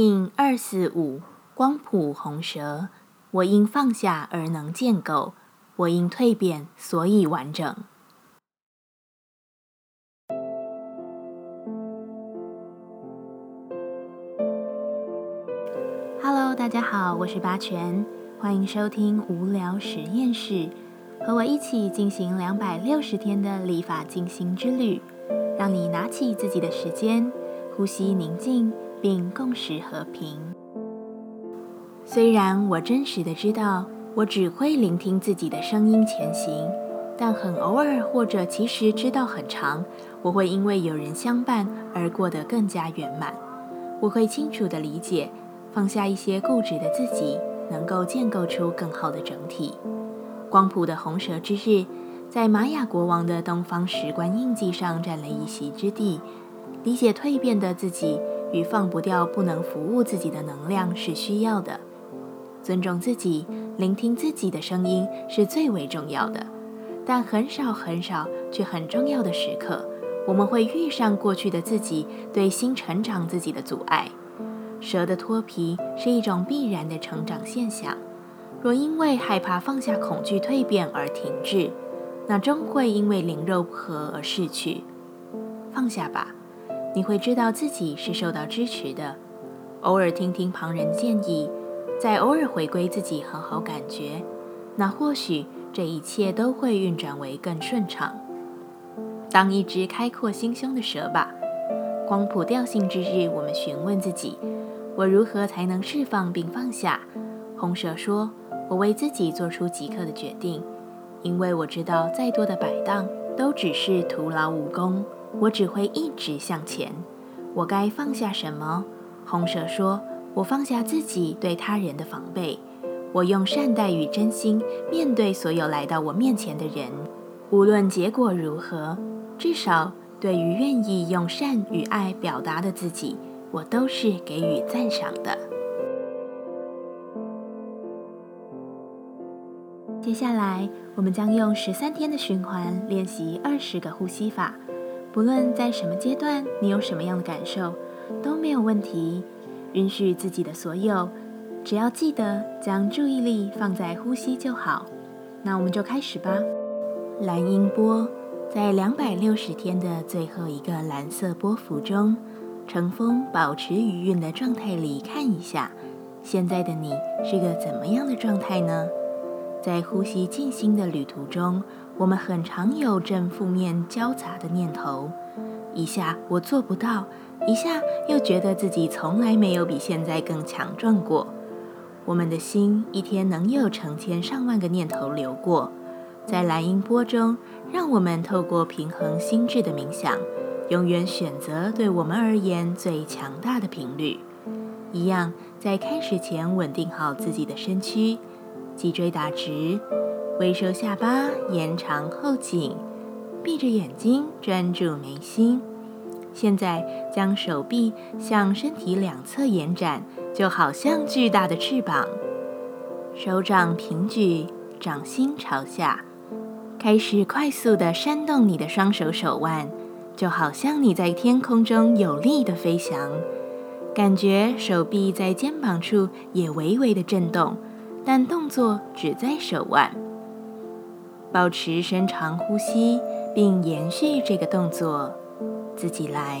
听二四五光谱红蛇，我因放下而能建构，我因蜕变所以完整。Hello，大家好，我是八全，欢迎收听无聊实验室，和我一起进行两百六十天的立法进行之旅，让你拿起自己的时间，呼吸宁静。并共识和平。虽然我真实的知道，我只会聆听自己的声音前行，但很偶尔或者其实知道很长，我会因为有人相伴而过得更加圆满。我会清楚的理解，放下一些固执的自己，能够建构出更好的整体。光谱的红蛇之日，在玛雅国王的东方石棺印记上占了一席之地。理解蜕变的自己。与放不掉不能服务自己的能量是需要的，尊重自己、聆听自己的声音是最为重要的。但很少很少却很重要的时刻，我们会遇上过去的自己对新成长自己的阻碍。蛇的脱皮是一种必然的成长现象。若因为害怕放下恐惧蜕变而停滞，那终会因为灵肉不合而逝去。放下吧。你会知道自己是受到支持的。偶尔听听旁人建议，再偶尔回归自己好好感觉，那或许这一切都会运转为更顺畅。当一只开阔心胸的蛇吧。光谱调性之日，我们询问自己：我如何才能释放并放下？红蛇说：“我为自己做出即刻的决定，因为我知道再多的摆荡都只是徒劳无功。”我只会一直向前。我该放下什么？红蛇说：“我放下自己对他人的防备。我用善待与真心面对所有来到我面前的人，无论结果如何，至少对于愿意用善与爱表达的自己，我都是给予赞赏的。”接下来，我们将用十三天的循环练习二十个呼吸法。不论在什么阶段，你有什么样的感受，都没有问题。允许自己的所有，只要记得将注意力放在呼吸就好。那我们就开始吧。蓝音波在两百六十天的最后一个蓝色波幅中，乘风保持余韵的状态里看一下，现在的你是个怎么样的状态呢？在呼吸静心的旅途中。我们很常有正负面交杂的念头，一下我做不到，一下又觉得自己从来没有比现在更强壮过。我们的心一天能有成千上万个念头流过，在蓝音波中，让我们透过平衡心智的冥想，永远选择对我们而言最强大的频率。一样，在开始前稳定好自己的身躯，脊椎打直。微收下巴，延长后颈，闭着眼睛专注眉心。现在将手臂向身体两侧延展，就好像巨大的翅膀。手掌平举，掌心朝下，开始快速的扇动你的双手手腕，就好像你在天空中有力的飞翔。感觉手臂在肩膀处也微微的震动，但动作只在手腕。保持深长呼吸，并延续这个动作，自己来。